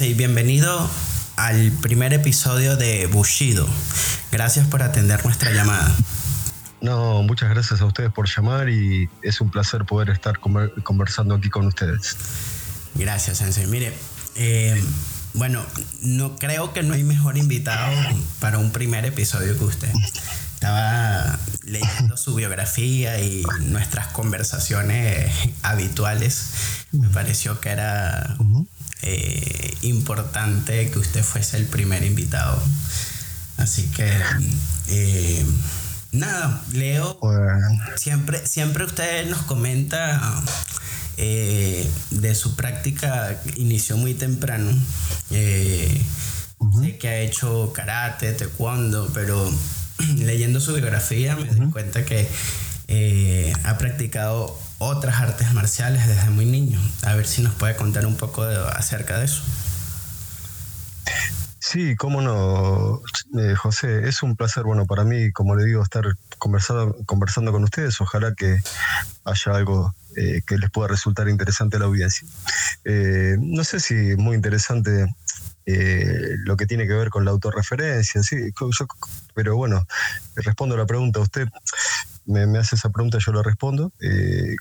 y bienvenido al primer episodio de Bushido. Gracias por atender nuestra llamada. No, muchas gracias a ustedes por llamar y es un placer poder estar conversando aquí con ustedes. Gracias, Sensei. Mire, eh, bueno, no creo que no hay mejor invitado para un primer episodio que usted. Estaba leyendo su biografía y nuestras conversaciones habituales. Me pareció que era eh, importante que usted fuese el primer invitado. Así que, eh, nada, Leo, siempre, siempre usted nos comenta eh, de su práctica, inició muy temprano. Sé que ha hecho karate, taekwondo, pero leyendo su biografía me di cuenta que ha practicado otras artes marciales desde muy niño. A ver si nos puede contar un poco acerca de eso. Sí, cómo no, eh, José, es un placer, bueno, para mí, como le digo, estar conversando, conversando con ustedes. Ojalá que haya algo eh, que les pueda resultar interesante a la audiencia. Eh, no sé si muy interesante lo que tiene que ver con la autorreferencia, sí, pero bueno, respondo la pregunta. Usted me, hace esa pregunta, yo la respondo. Eh,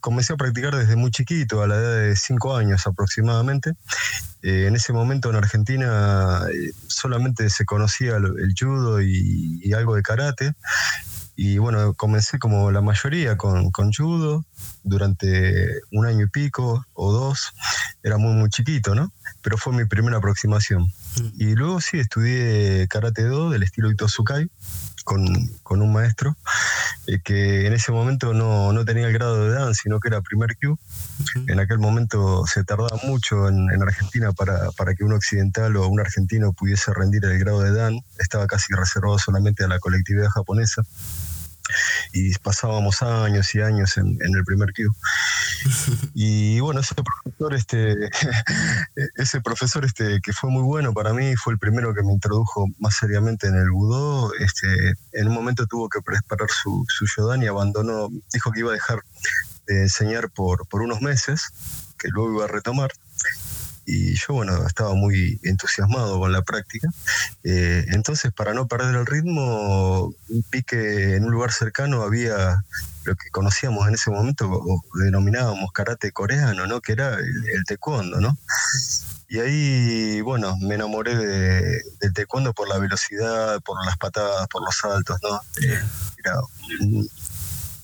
comencé a practicar desde muy chiquito, a la edad de 5 años aproximadamente. Eh, en ese momento en Argentina eh, solamente se conocía el, judo y, algo de karate. Y bueno, comencé como la mayoría con, con, judo durante un año y pico o dos. Era muy, muy chiquito, ¿no? Pero fue mi primera aproximación. Mm. Y luego sí, estudié karate do del estilo Itosukai con, un maestro eh, que en ese momento no, tenía el grado de Dan, sino que era primer Q. En aquel momento se tardaba mucho en, Argentina para, para, que un occidental o un argentino pudiese rendir el grado de Dan. Estaba casi reservado solamente a la colectividad japonesa y pasábamos años y años en, el primer Q. Y bueno, ese profesor, este, ese profesor este, que fue muy bueno para mí, fue el primero que me introdujo más seriamente en el Budó. Este, en un momento tuvo que preparar su, su Yodan y abandonó, dijo que iba a dejar de enseñar por, por unos meses, que luego iba a retomar y yo, bueno, estaba muy entusiasmado con la práctica. Eh, entonces, para no perder el ritmo, vi que en un lugar cercano había lo que conocíamos en ese momento o denominábamos karate coreano, ¿no? Que era el, taekwondo, ¿no? Y ahí, bueno, me enamoré de, del taekwondo por la velocidad, por las patadas, por los saltos, ¿no? Eh, era un,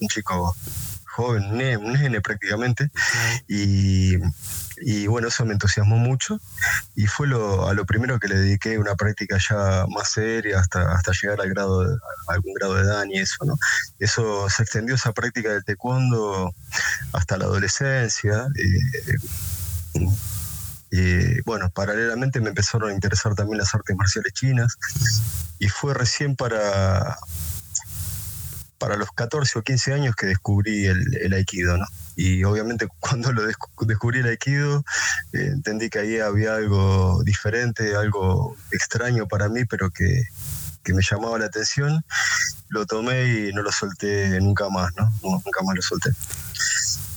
chico joven, un nene, prácticamente, y y bueno, eso me entusiasmó mucho y fue lo, a lo primero que le dediqué una práctica ya más seria hasta, hasta llegar al grado de, a algún grado de daño y eso, ¿no? Eso se extendió esa práctica del taekwondo hasta la adolescencia. Eh, y bueno, paralelamente me empezaron a interesar también las artes marciales chinas y fue recién para, para los 14 o 15 años que descubrí el, el aikido, ¿no? y obviamente cuando lo descubrí el aikido eh, entendí que ahí había algo diferente, algo extraño para mí, pero que, me llamaba la atención. Lo tomé y no lo solté nunca más, ¿no? Nunca más lo solté.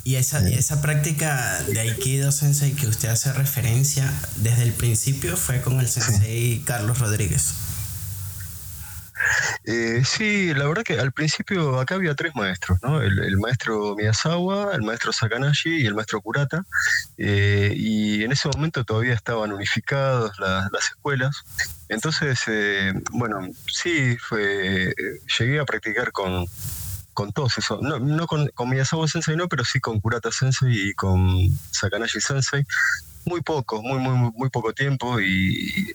Y esa, eh. esa práctica de Aikido Sensei que usted hace referencia, desde el principio fue con el Sensei Carlos Rodríguez. Eh, sí, la verdad que al principio acá había tres maestros, ¿no? El, maestro Miyazawa, el maestro Sakanashi y el maestro Kurata. Eh, y en ese momento todavía estaban unificadas las escuelas. Entonces, eh, bueno, sí, fue, llegué a practicar con, con todos esos, no, no con, con, Miyazawa Sensei no, pero sí con Kurata Sensei y con Sakanashi Sensei. Muy poco, muy, muy, muy poco tiempo y,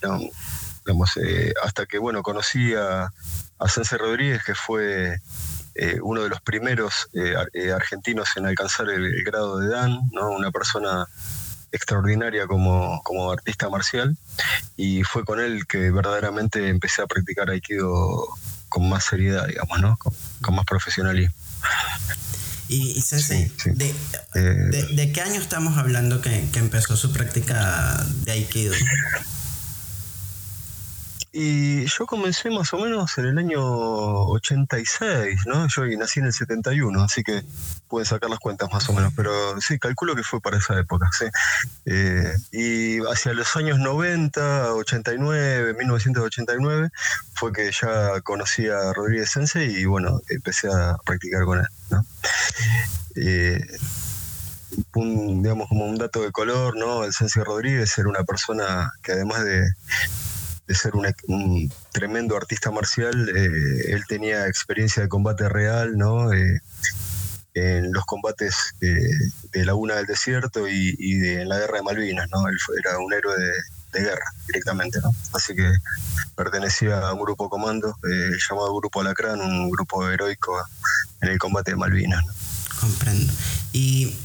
eh, hasta que bueno conocí a, a Sensei Rodríguez, que fue eh, uno de los primeros eh, argentinos en alcanzar el, grado de Dan, ¿no? una persona extraordinaria como, como, artista marcial, y fue con él que verdaderamente empecé a practicar Aikido con más seriedad, digamos, ¿no? con, más profesionalismo. Y, Sensei, de, de, qué año estamos hablando que, que empezó su práctica de Aikido? Y yo comencé más o menos en el año 86, ¿no? Yo nací en el 71, así que pueden sacar las cuentas más o menos, pero sí, calculo que fue para esa época, sí. Eh, y hacia los años 90, 89, 1989, fue que ya conocí a Rodríguez Sensei y bueno, empecé a practicar con él, ¿no? Eh, digamos como un dato de color, ¿no? El Sensei Rodríguez era una persona que además de de ser un, tremendo artista marcial, eh, él tenía experiencia de combate real, ¿no? Eh, en los combates de Laguna del Desierto y, de, en la guerra de Malvinas, ¿no? Él era un héroe de, guerra directamente, ¿no? Así que pertenecía a un grupo comando eh, llamado Grupo Alacrán, un grupo heroico en el combate de Malvinas. Comprendo. ¿Y,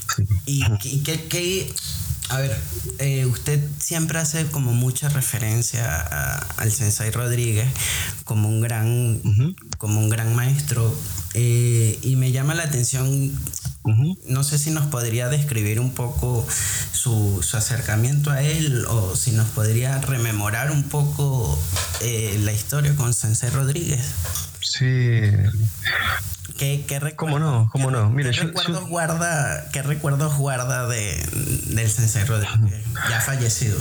y qué, qué, a ver, eh, usted siempre hace como mucha referencia al Sensei Rodríguez como un gran, como un gran maestro. Eh, y me llama la atención, no sé si nos podría describir un poco su, acercamiento a él o si nos podría rememorar un poco eh, la historia con Sensei Rodríguez. Sí, ¿Qué, qué ¿Cómo no? ¿Cómo no? Mira, ¿qué, recuerdos guarda, ¿Qué recuerdos guarda de, del Sensei Rodríguez? Ya fallecido.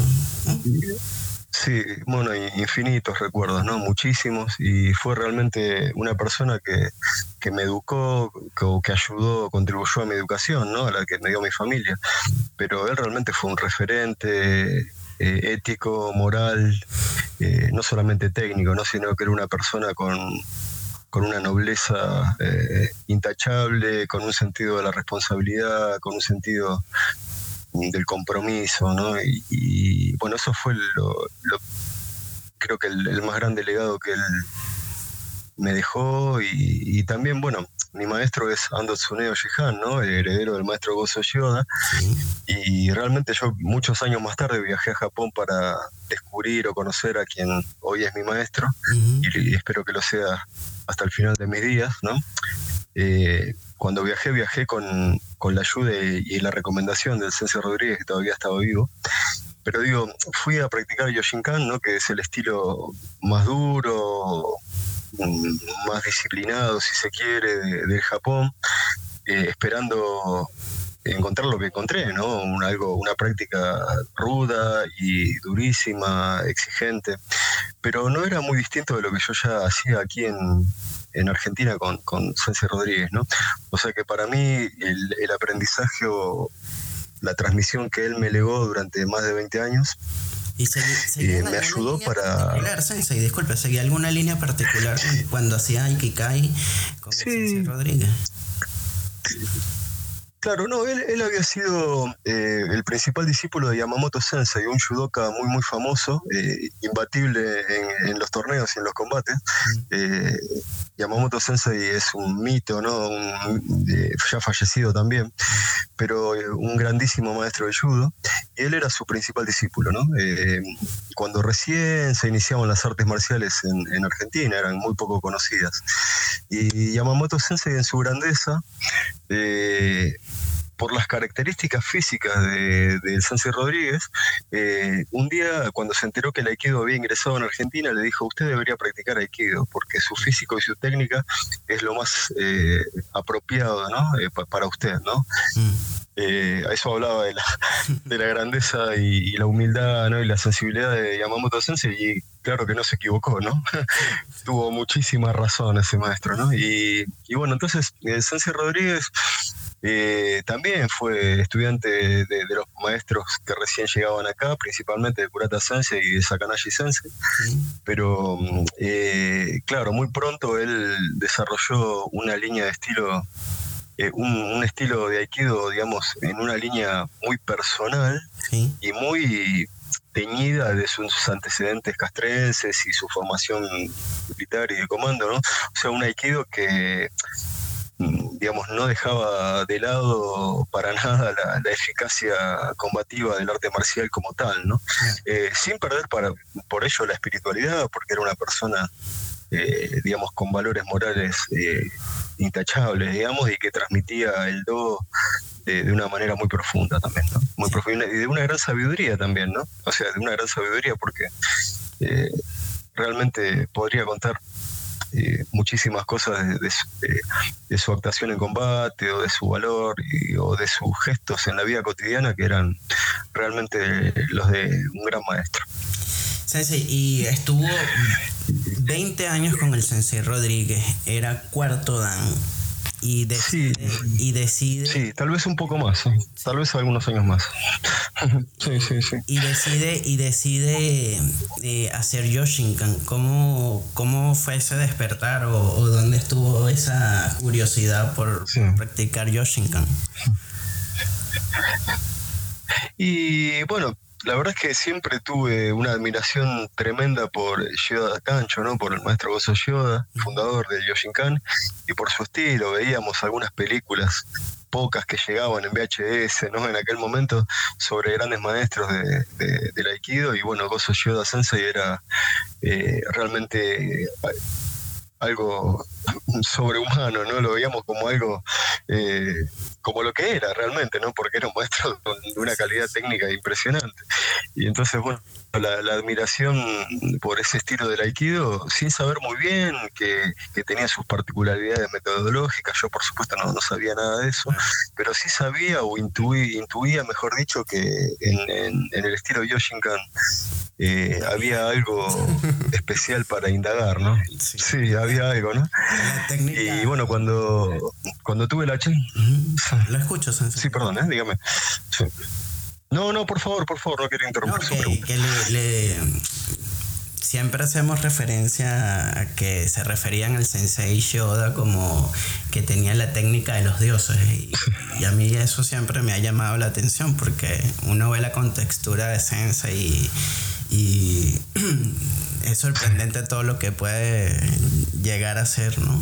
Sí, bueno, infinitos recuerdos, ¿no? Muchísimos. Y fue realmente una persona que, que me educó, que, ayudó, contribuyó a mi educación, ¿no? A la que me dio mi familia. Pero él realmente fue un referente eh, ético, moral, eh, no solamente técnico, ¿no? Sino que era una persona con con una nobleza eh, intachable, con un sentido de la responsabilidad, con un sentido del compromiso, ¿no? Y, bueno, eso fue lo, creo que el, más grande legado que él me dejó y, también, bueno, mi maestro es Ando Tsuneo Shihan, ¿no? El heredero del maestro Gozo Yoda. Y realmente yo muchos años más tarde viajé a Japón para descubrir o conocer a quien hoy es mi maestro y, espero que lo sea hasta el final de mis días, ¿no? Eh, cuando viajé, viajé con, la ayuda y, la recomendación del Sensei Rodríguez, que todavía estaba vivo. Pero digo, fui a practicar Yoshinkan, ¿no? que es el estilo más duro, más disciplinado, si se quiere, del Japón, eh, esperando encontrar lo que encontré, ¿no? algo, una práctica ruda y durísima, exigente, pero no era muy distinto de lo que yo ya hacía aquí en, Argentina con, con Sensei Rodríguez, ¿no? O sea que para mí el, aprendizaje o la transmisión que él me legó durante más de 20 años y eh, me ayudó para. Sensei, disculpe, ¿seguía alguna línea particular cuando hacía Ikikai con Sensei Rodríguez? Claro, no, él, había sido eh, el principal discípulo de Yamamoto Sensei, un judoka muy muy famoso, eh, imbatible en, los torneos y en los combates. Eh, Yamamoto Sensei es un mito, ¿no? ya fallecido también, pero un grandísimo maestro de judo, y él era su principal discípulo, ¿no? cuando recién se iniciaban las artes marciales en, en Argentina, eran muy poco conocidas. Y Yamamoto Sensei en su grandeza por las características físicas de, de Sánchez Rodríguez, eh, un día cuando se enteró que el Aikido había ingresado en Argentina, le dijo, usted debería practicar Aikido, porque su físico y su técnica es lo más eh, apropiado ¿no? Eh, para usted. ¿no? Mm. A eso hablaba de la, de la grandeza y, la humildad ¿no? y la sensibilidad de Yamamoto Sensei y claro que no se equivocó, ¿no? Tuvo muchísima razón ese maestro, ¿no? Y, y bueno, entonces Sensei Rodríguez eh, también fue estudiante de, los maestros que recién llegaban acá, principalmente de Kurata Sensei y de Sakanashi Sensei. Pero, eh, claro, muy pronto él desarrolló una línea de estilo, eh, un, estilo de Aikido, digamos, en una línea muy personal y muy teñida de sus antecedentes castrenses y su formación militar y de comando, ¿no? O sea, un Aikido que digamos, no dejaba de lado para nada la, eficacia combativa del arte marcial como tal, ¿no? Eh, sin perder para, por ello la espiritualidad, porque era una persona eh, digamos, con valores morales eh, intachables, digamos, y que transmitía el do de, una manera muy profunda también, ¿no? Muy profunda y de una gran sabiduría también, ¿no? O sea, de una gran sabiduría porque eh, realmente podría contar muchísimas cosas de, su, actuación en combate o de su valor o de sus gestos en la vida cotidiana que eran realmente los de un gran maestro. Sensei, y estuvo 20 años con el Sensei Rodríguez, era cuarto dan. Y decide, y decide. Sí, tal vez un poco más, tal vez algunos años más. sí, sí, sí. Y decide, y decide eh, hacer Yoshinkan. ¿Cómo, ¿Cómo fue ese despertar o, dónde estuvo esa curiosidad por, por practicar Yoshinkan? Y bueno, la verdad es que siempre tuve una admiración tremenda por Yoda Kancho, ¿no? Por el maestro Gozo Yoda, fundador del Yoshinkan, y por su estilo. Veíamos algunas películas pocas que llegaban en VHS, ¿no? En aquel momento sobre grandes maestros de, del Aikido y bueno, Gozo Yoda Sensei era eh, realmente algo sobrehumano, ¿no? Lo veíamos como algo, eh, como lo que era realmente, ¿no? Porque era un maestro de una calidad técnica impresionante. Y entonces, bueno, la, admiración por ese estilo del aikido, sin saber muy bien que, tenía sus particularidades metodológicas, yo por supuesto no, no, sabía nada de eso, pero sí sabía o intuí, intuía, mejor dicho, que en, el estilo Yoshinkan eh, había algo especial para indagar, ¿no? Sí, había algo, ¿no? Y bueno, cuando, cuando tuve la... Lo escucho, Sí, perdón, ¿eh? dígame. No, no, por favor, por favor, no quiero interrumpir siempre hacemos referencia a que se referían al Sensei Yoda como que tenía la técnica de los dioses. Y, a mí eso siempre me ha llamado la atención porque uno ve la contextura de Sensei y, es sorprendente todo lo que puede llegar a ser, ¿no?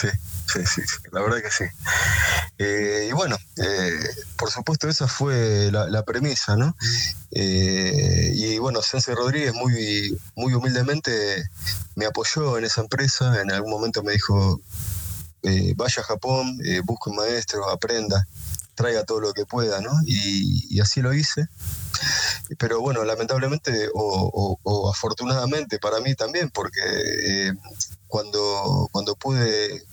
Sí. Sí, sí, la verdad que sí. Eh, y bueno, eh, por supuesto esa fue la, premisa, ¿no? Eh, y bueno, Sensei Rodríguez muy, muy humildemente me apoyó en esa empresa, en algún momento me dijo, vaya a Japón, busque un maestro, aprenda, traiga todo lo que pueda, ¿no? Y, así lo hice. Pero bueno, lamentablemente o afortunadamente para mí también, porque cuando, cuando pude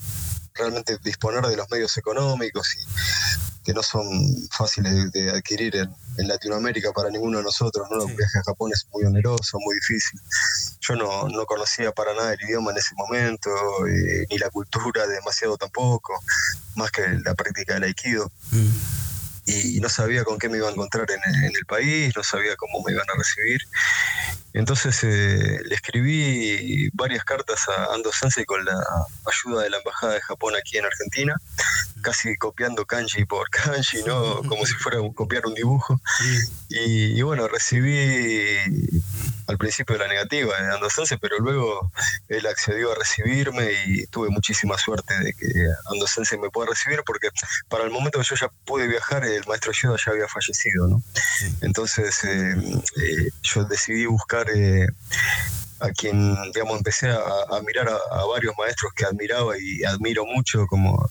realmente disponer de los medios económicos y que no son fáciles de, adquirir en, Latinoamérica para ninguno de nosotros. ¿no? Un viaje a Japón es muy oneroso, muy difícil. Yo no, no conocía para nada el idioma en ese momento, eh, ni la cultura demasiado tampoco, más que la práctica del aikido. Mm. y no sabía con qué me iba a encontrar en, el país, no sabía cómo me iban a recibir. Entonces eh, le escribí varias cartas a Ando Sensei con la ayuda de la Embajada de Japón aquí en Argentina, casi copiando kanji por kanji, ¿no? Como si fuera copiar un dibujo. Y, bueno, recibí al principio la negativa de Ando Sensei, pero luego él accedió a recibirme y tuve muchísima suerte de que Ando Sensei me pueda recibir porque para el momento que yo ya pude viajar, el maestro Yoda ya había fallecido, ¿no? Entonces eh, eh, yo decidí buscar eh, a quien, digamos, empecé a, mirar a, varios maestros que admiraba y admiro mucho, como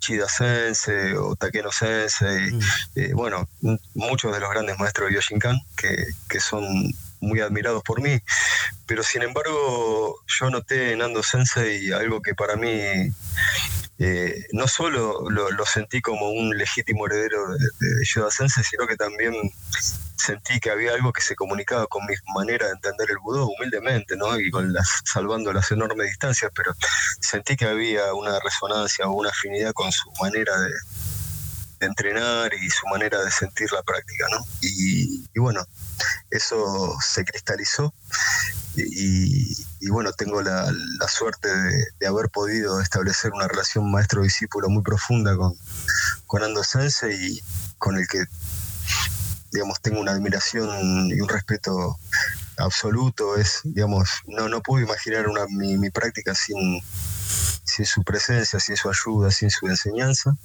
Chida Sensei o Takeno Sensei, mm. eh, bueno, muchos de los grandes maestros de Yoshinkan que, que son muy admirados por mí, pero sin embargo yo noté en Ando Sensei algo que para mí eh, no solo lo, sentí como un legítimo heredero de, de Yoda Sensei, sino que también sentí que había algo que se comunicaba con mi manera de entender el budó, humildemente, ¿no? Y con las, salvando las enormes distancias, pero sentí que había una resonancia o una afinidad con su manera de, entrenar y su manera de sentir la práctica, ¿no? Y, bueno, eso se cristalizó y, bueno, tengo la, suerte de, haber podido establecer una relación maestro-discípulo muy profunda con, con Ando Sensei y con el que digamos, tengo una admiración y un respeto absoluto. Es, digamos, no, no puedo imaginar una, mi, práctica sin, sin su presencia, sin su ayuda, sin su enseñanza.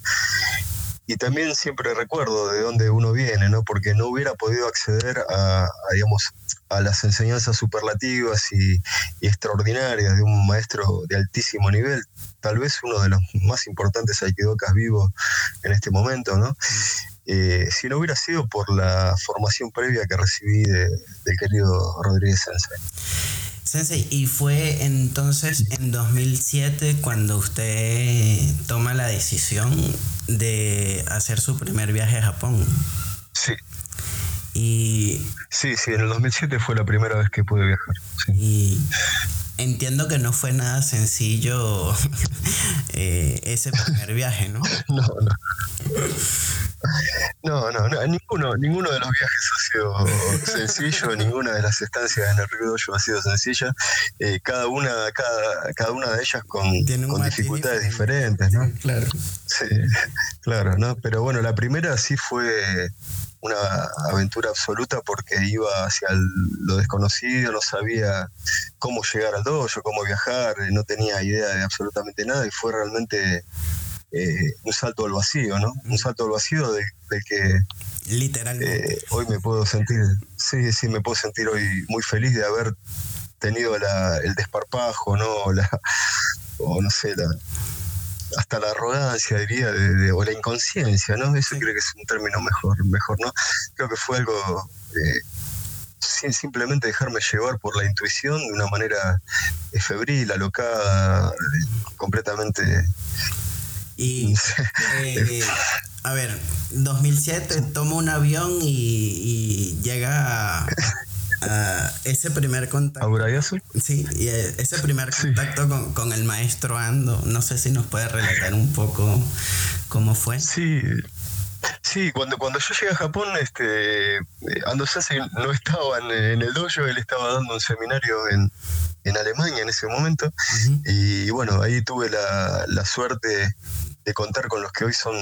Y también siempre recuerdo de dónde uno viene, ¿no? Porque no hubiera podido acceder a, digamos, a las enseñanzas superlativas y, extraordinarias de un maestro de altísimo nivel, tal vez uno de los más importantes aikidokas vivos en este momento, ¿no? Eh, si no hubiera sido por la formación previa que recibí del querido Rodríguez Sensei. Sensei, y fue entonces en 2007 cuando usted toma la decisión de hacer su primer viaje a Japón. Sí. Y... Sí, sí, en el 2007 fue la primera vez que pude viajar. Y entiendo que no fue nada sencillo eh, ese primer viaje, ¿no? No, no. No, no, ninguno, ninguno de los viajes ha sido sencillo, ninguna de las estancias en el Río Dojo ha sido sencilla. Eh, cada una, cada, cada una de ellas con, con dificultades diferentes, ¿no? Claro. Sí, claro, ¿no? Pero bueno, la primera sí fue una aventura absoluta porque iba hacia lo desconocido, no sabía cómo llegar al dojo, cómo viajar, no tenía idea de absolutamente nada y fue realmente eh, un salto al vacío, ¿no? Un salto al vacío de, que literalmente eh, hoy me puedo sentir, sí, sí, me puedo sentir hoy muy feliz de haber tenido el desparpajo, ¿no? La, o no sé, la, hasta la arrogancia, diría, de, o la inconsciencia, ¿no? Eso creo que es un término mejor, mejor ¿no? Creo que fue algo eh, sin simplemente dejarme llevar por la intuición de una manera febril, alocada, completamente y, eh, a ver, 2007 toma un avión y, llega a, ese primer contacto. ¿A Sí, y eh, ese primer contacto con, el maestro Ando. No sé si nos puede relatar un poco cómo fue. Sí, Sí, cuando, cuando yo llegué a Japón, este, Ando Sensei no estaba en, el dojo, él estaba dando un seminario en, en Alemania en ese momento. Y bueno, ahí tuve la, la suerte de contar con los que hoy son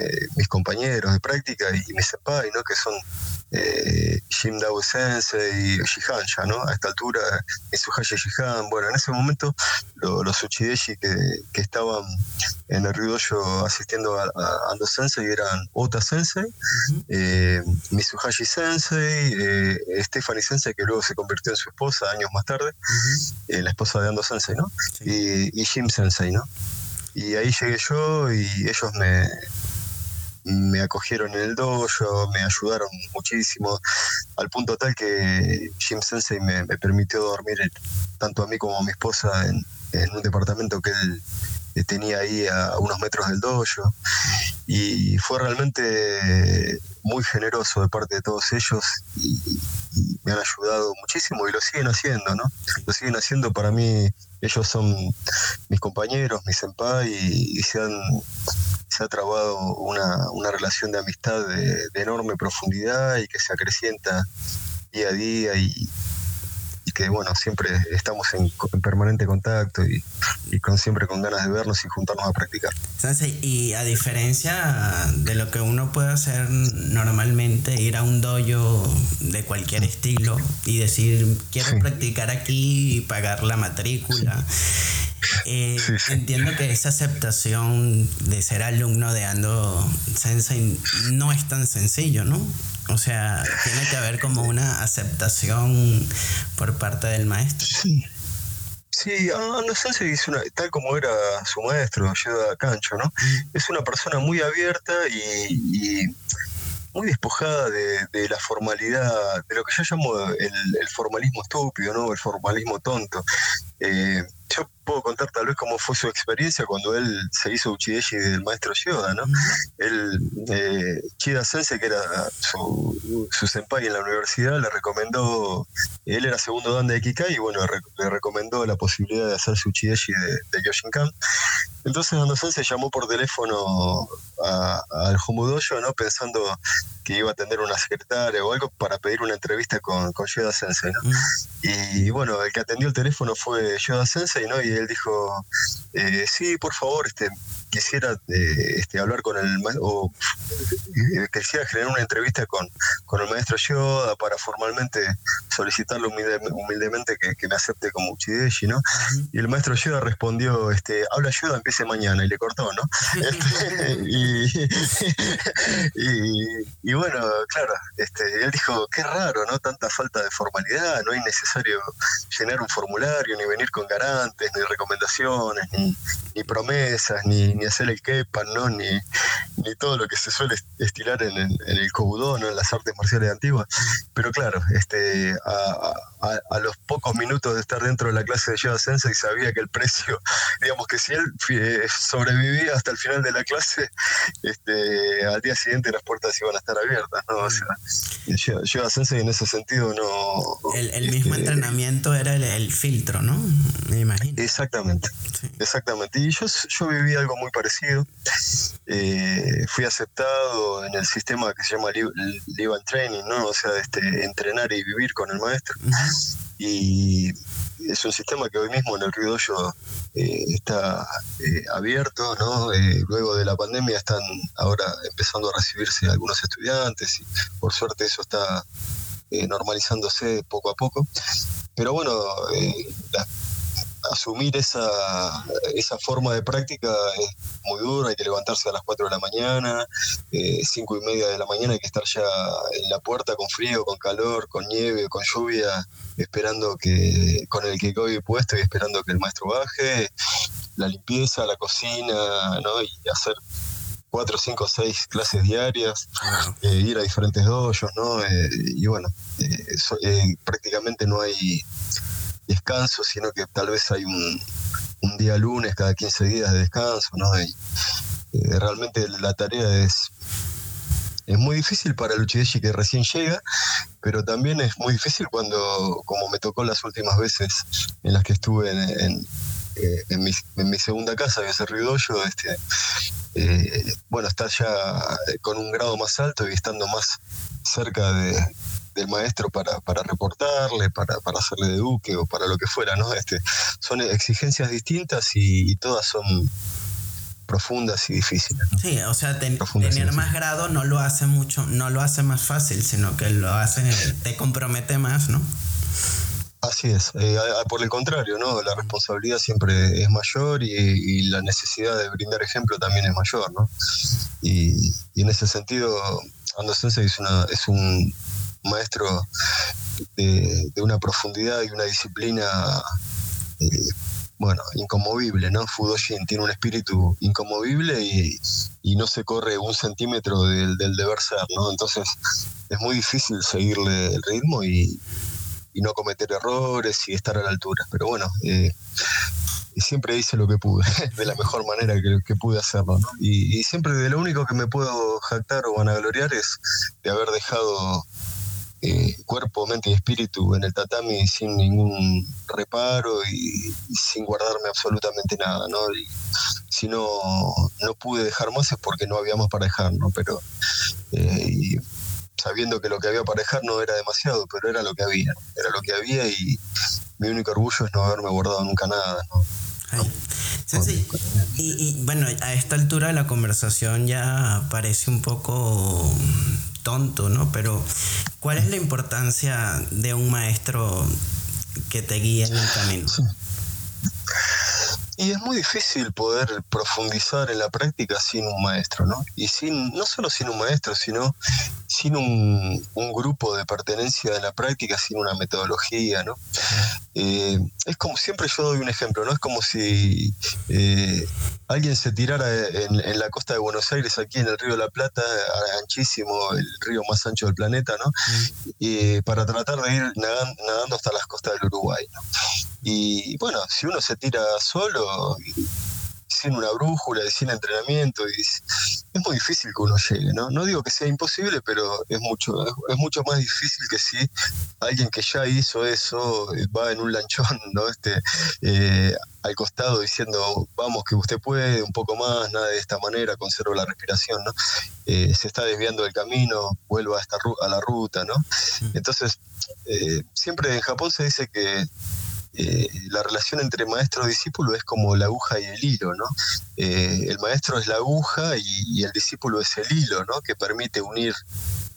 eh, mis compañeros de práctica y, mis senpai, ¿no? que son eh, Jim Dao Sensei y Shihan ya, ¿no? A esta altura, Mitsuhashi Shihan. Bueno, en ese momento los Uchideshi que, que, estaban en el Ryudoyo asistiendo a, Ando Sensei eran Ota Sensei, eh, Mitsuhashi Sensei, eh, Stephanie Sensei, que luego se convirtió en su esposa años más tarde, la esposa de Ando Sensei, ¿no? Y, y Jim Sensei, ¿no? Y ahí llegué yo y ellos me, me acogieron en el dojo, me ayudaron muchísimo, al punto tal que Jim Sensei me, permitió dormir tanto a mí como a mi esposa en, un departamento que él tenía ahí a unos metros del dojo. Y fue realmente muy generoso de parte de todos ellos me han ayudado muchísimo y lo siguen haciendo, ¿no? Lo siguen haciendo para mí ellos son mis compañeros, mis senpai, y, se, han, se ha trabado una, una relación de amistad de, enorme profundidad y que se acrecienta día a día y, que bueno, siempre estamos en, permanente contacto y, con siempre con ganas de vernos y juntarnos a practicar. Y a diferencia de lo que uno puede hacer normalmente, ir a un dojo de cualquier estilo y decir quiero practicar aquí y pagar la matrícula. Eh, entiendo que esa aceptación de ser alumno de Ando Sensei no es tan sencillo, ¿no? O sea, tiene que haber como una aceptación por parte del maestro. Sí. Sí, ah, no sé si es una, tal como era su maestro, Yoda Cancho, ¿no? Mm. Es una persona muy abierta y, muy despojada de, la formalidad, de lo que yo llamo el, formalismo estúpido, ¿no? El formalismo tonto. Eh, yo puedo contar tal vez cómo fue su experiencia cuando él se hizo Uchideshi del maestro Yoda, ¿no? Él, eh, Chida Sensei, que era su, su senpai en la universidad, le recomendó, él era segundo dan de Kikai y bueno, le recomendó la posibilidad de hacer su Uchideshi de, de Yoshinkan. Entonces Ando Sensei llamó por teléfono al Homudoyo, ¿no? Pensando que iba a atender una secretaria o algo para pedir una entrevista con, con Yoda Sensei, ¿no? Y bueno, el que atendió el teléfono fue Yoda Sensei, ¿no? Y él dijo, eh, sí, por favor, este, quisiera eh, este, hablar con el o eh, quisiera generar una entrevista con, con el maestro Yoda para formalmente solicitarle humildemente que, me acepte como Uchideshi, ¿no? Y el maestro Yoda respondió, este, habla Yoda, empiece mañana, y le cortó, ¿no? Este, y, bueno, claro, este, él dijo, qué raro, ¿no? Tanta falta de formalidad, no es necesario llenar un formulario, ni venir con garantes, ni recomendaciones, ni, ni promesas, ni, ni hacer el kepan, ¿no? Ni, ni todo lo que se suele estilar en, el kobudo, ¿no? En las artes marciales antiguas. Pero claro, este, a, los pocos minutos de estar dentro de la clase de Yoda Sensei sabía que el precio, digamos que si él eh, sobrevivía hasta el final de la clase, este, al día siguiente las puertas iban a estar abiertas, ¿no? O sea, Yoda Sensei en ese sentido no... El, mismo este, entrenamiento era el, filtro, ¿no? Me imagino. Exactamente, exactamente. Y yo, yo viví algo muy parecido. Eh, fui aceptado en el sistema que se llama Live, and Training, ¿no? O sea, este, entrenar y vivir con el maestro. Y es un sistema que hoy mismo en el Río Dojo eh, está eh, abierto, ¿no? luego de la pandemia están ahora empezando a recibirse algunos estudiantes y por suerte eso está normalizándose poco a poco. Pero bueno, las asumir esa, esa forma de práctica es muy duro, hay que levantarse a las 4 de la mañana, eh, 5 y media de la mañana hay que estar ya en la puerta con frío, con calor, con nieve, con lluvia, esperando que, con el que hoy puesto y esperando que el maestro baje, la limpieza, la cocina, ¿no? y hacer cuatro, cinco, seis clases diarias, eh, ir a diferentes dojos, ¿no? Eh, y bueno, eh, prácticamente no hay descanso, sino que tal vez hay un, día lunes cada 15 días de descanso, ¿no? Y, eh, realmente la tarea es, es muy difícil para el Uchideshi que recién llega, pero también es muy difícil cuando, como me tocó las últimas veces en las que estuve en, eh, mi, segunda casa, que es el Río este, eh, bueno, estar ya con un grado más alto y estando más cerca de, del maestro para, para reportarle, para, para, hacerle de duque o para lo que fuera, ¿no? Este, son exigencias distintas y, todas son profundas y difíciles. Sí, o sea, tener más grado no lo hace mucho, no lo hace más fácil, sino que lo hace, te compromete más, ¿no? Así es, eh, por el contrario, ¿no? La responsabilidad siempre es mayor y, la necesidad de brindar ejemplo también es mayor, ¿no? Y, y en ese sentido, Ando Sensei es, una, es un maestro de, una profundidad y una disciplina, eh, bueno, incomovible, ¿no? Fudoshin tiene un espíritu incomovible y, no se corre un centímetro del, deber ser, ¿no? Entonces es muy difícil seguirle el ritmo y, no cometer errores y estar a la altura. Pero bueno, eh, siempre hice lo que pude, de la mejor manera que, pude hacerlo. ¿no? Y, y, siempre de lo único que me puedo jactar o vanagloriar es de haber dejado eh, cuerpo, mente y espíritu en el tatami sin ningún reparo y, sin guardarme absolutamente nada, ¿no? si no, no pude dejar más es porque no había más para dejar, ¿no? Pero eh, sabiendo que lo que había para dejar no era demasiado, pero era lo que había, era lo que había y mi único orgullo es no haberme guardado nunca nada, ¿no? Sí, Y, y, bueno, a esta altura de la conversación ya parece un poco tonto, ¿no? Pero ¿cuál es la importancia de un maestro que te guíe en el camino? Y es muy difícil poder profundizar en la práctica sin un maestro, ¿no? Y sin, no solo sin un maestro, sino sin un, grupo de pertenencia de la práctica, sin una metodología, ¿no? Eh, es como siempre yo doy un ejemplo, ¿no? Es como si eh, alguien se tirara en, la costa de Buenos Aires, aquí en el Río de la Plata, anchísimo, el río más ancho del planeta, ¿no? Y para tratar de ir nadando, hasta las costas del Uruguay, ¿no? Y bueno, si uno se tira solo, sin una brújula, sin entrenamiento, y es muy difícil que uno llegue, ¿no? No digo que sea imposible, pero es mucho, es mucho más difícil que si alguien que ya hizo eso eh, va en un lanchón, ¿no? Este, eh, al costado diciendo, vamos que usted puede, un poco más, nada de esta manera, conservo la respiración, ¿no? Eh, se está desviando del camino, vuelva a, esta, a la ruta, ¿no? Entonces, siempre en Japón se dice que eh, la relación entre maestro y discípulo es como la aguja y el hilo, ¿no? Eh, el maestro es la aguja y, el discípulo es el hilo, ¿no? Que permite unir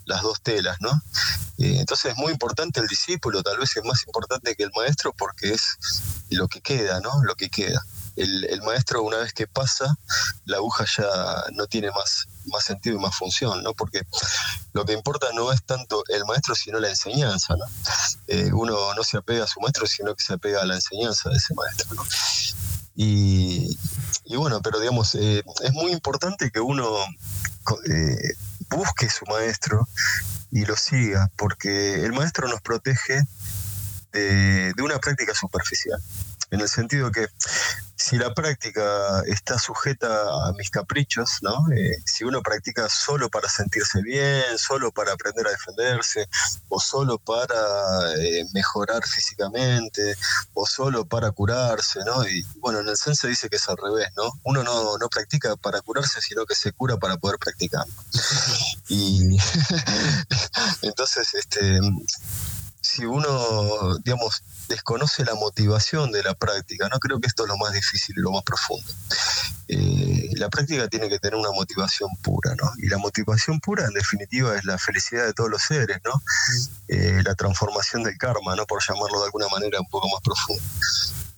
las dos telas, ¿no? Eh, entonces es muy importante el discípulo, tal vez es más importante que el maestro porque es lo que queda, ¿no? Lo que queda el, maestro una vez que pasa, la aguja ya no tiene más, más sentido y más función, ¿no? Porque lo que importa no es tanto el maestro, sino la enseñanza, ¿no? Eh, uno no se apega a su maestro, sino que se apega a la enseñanza de ese maestro, ¿no? Y, bueno, pero digamos, eh, es muy importante que uno eh, busque su maestro y lo siga, porque el maestro nos protege de una práctica superficial en el sentido que si la práctica está sujeta a mis caprichos, ¿no? Eh, si uno practica solo para sentirse bien, solo para aprender a defenderse, o solo para eh, mejorar físicamente, o solo para curarse, ¿no? Y bueno, en el se dice que es al revés, ¿no? Uno no, no practica para curarse, sino que se cura para poder practicar. Y entonces, este si uno, digamos, desconoce la motivación de la práctica, no creo que esto es lo más difícil y lo más profundo. Eh, la práctica tiene que tener una motivación pura, ¿no? Y la motivación pura, en definitiva, es la felicidad de todos los seres, ¿no? Eh, la transformación del karma, ¿no? Por llamarlo de alguna manera un poco más profundo.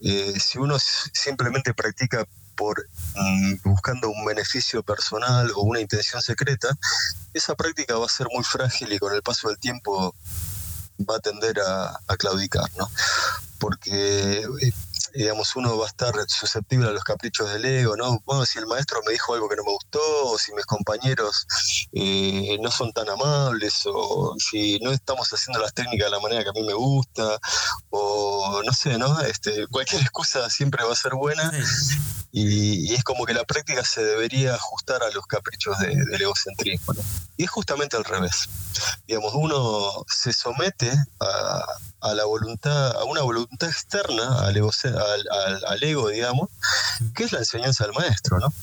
Eh, si uno simplemente practica por mm, buscando un beneficio personal o una intención secreta, esa práctica va a ser muy frágil y con el paso del tiempo va a tender a, claudicar, ¿no? Porque, eh, digamos, uno va a estar susceptible a los caprichos del ego, ¿no? Bueno, si el maestro me dijo algo que no me gustó, o si mis compañeros eh, no son tan amables, o si no estamos haciendo las técnicas de la manera que a mí me gusta, o no sé, ¿no? Este, cualquier excusa siempre va a ser buena. Y, es como que la práctica se debería ajustar a los caprichos del egocentrismo. Y es justamente al revés. Digamos, uno se somete a, la voluntad, a una voluntad externa al ego, al, ego, digamos, que es la enseñanza del maestro, ¿no?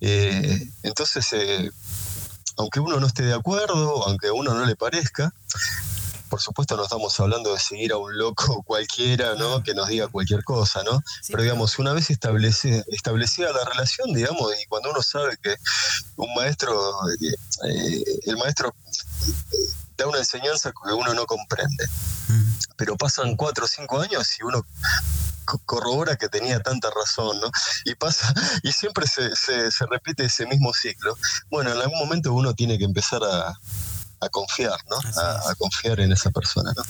Eh, entonces, eh, aunque uno no esté de acuerdo, aunque a uno no le parezca, por supuesto no estamos hablando de seguir a un loco cualquiera, ¿no? Que nos diga cualquier cosa, ¿no? Pero digamos, una vez establece, establecida la relación, digamos, y cuando uno sabe que un maestro, eh, el maestro da una enseñanza que uno no comprende. Pero pasan cuatro o cinco años y uno corrobora que tenía tanta razón, ¿no? Y pasa, y siempre se, se, se repite ese mismo ciclo. Bueno, en algún momento uno tiene que empezar a, a confiar, ¿no? A, confiar en esa persona, ¿no?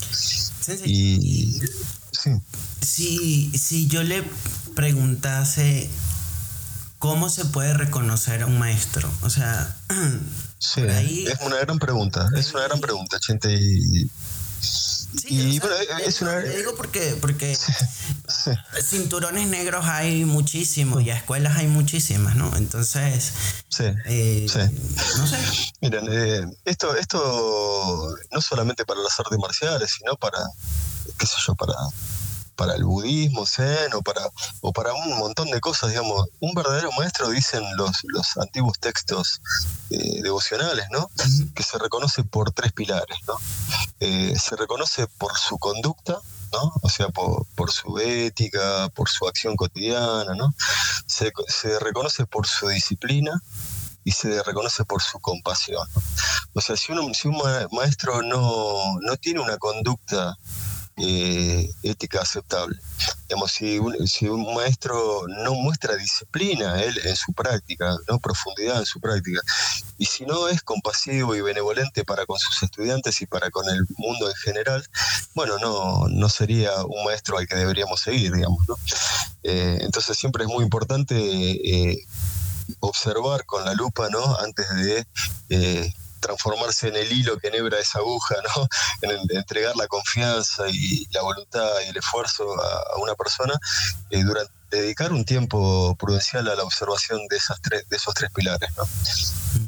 Y sí. Si, yo le preguntase cómo se puede reconocer a un maestro, o sea, sí, es una gran pregunta, es una gran pregunta, gente. Y, y bueno, es una... digo porque, porque cinturones negros hay muchísimos y a escuelas hay muchísimas, ¿no? Entonces, sí, eh, no sé. Miren, eh, esto, esto no solamente para las artes marciales, sino para, qué sé yo, para para el budismo zen o para, o para un montón de cosas, digamos. Un verdadero maestro, dicen los, los antiguos textos eh, devocionales, ¿no? Que se reconoce por tres pilares, ¿no? Eh, se reconoce por su conducta, ¿no? O sea, por, por, su ética, por su acción cotidiana, ¿no? Se, se reconoce por su disciplina, y se reconoce por su compasión. O sea, si, uno, si un maestro no, no tiene una conducta eh, ética aceptable. Digamos, si un, maestro no muestra disciplina él en su práctica, no profundidad en su práctica, y si no es compasivo y benevolente para con sus estudiantes y para con el mundo en general, bueno, no, no sería un maestro al que deberíamos seguir, digamos. ¿no? Eh, entonces siempre es muy importante eh, observar con la lupa, ¿no? Antes de transformarse en el hilo que enhebra esa aguja, ¿no? En, entregar la confianza y la voluntad y el esfuerzo a, una persona eh, durante dedicar un tiempo prudencial a la observación de, esas tres, de esos tres pilares.